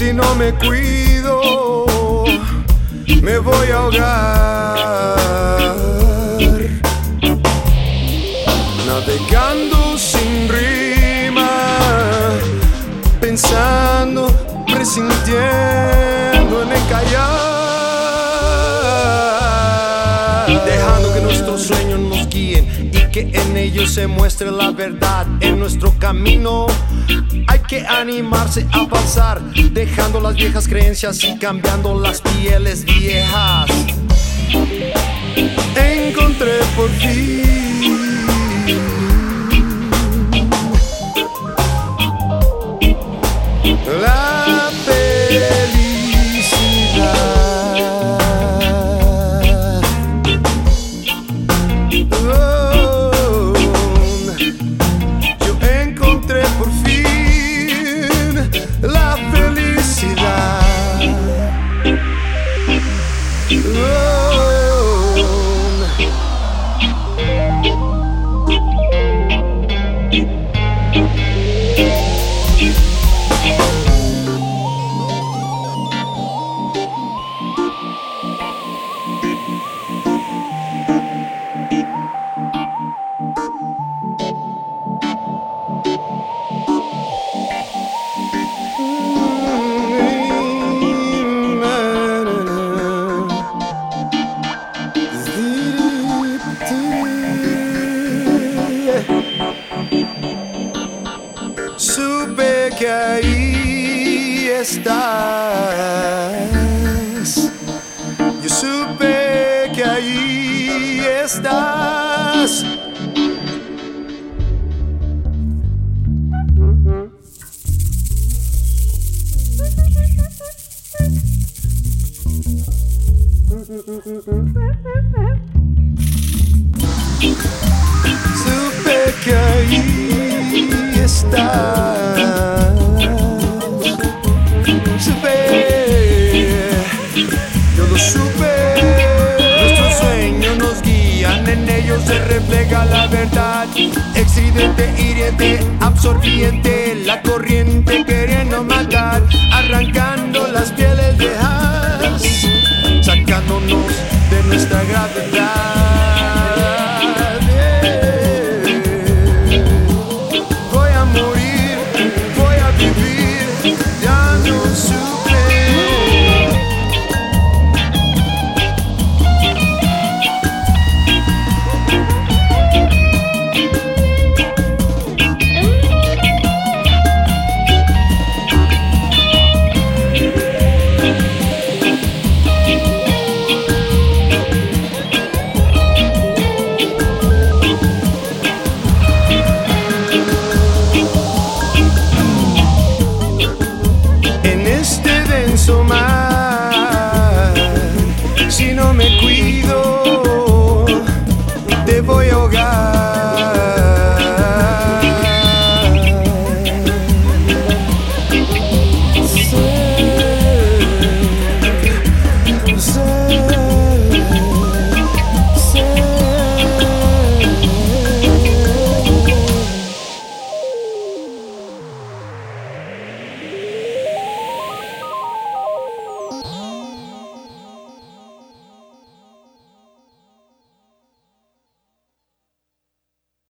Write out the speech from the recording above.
me cuido, me voy a ahogar. Navegando sin rima, pensando, presintiendo en encallar. Dejando que nuestros sueños nos guíen y que en ellos se muestre la verdad en nuestro camino. Hay que animarse a pasar, dejando las viejas creencias y cambiando las pieles viejas. Encontré por fin super Que ahí estás. Yo. Supe que ahí estás. la corriente queriendo matar, arrancar.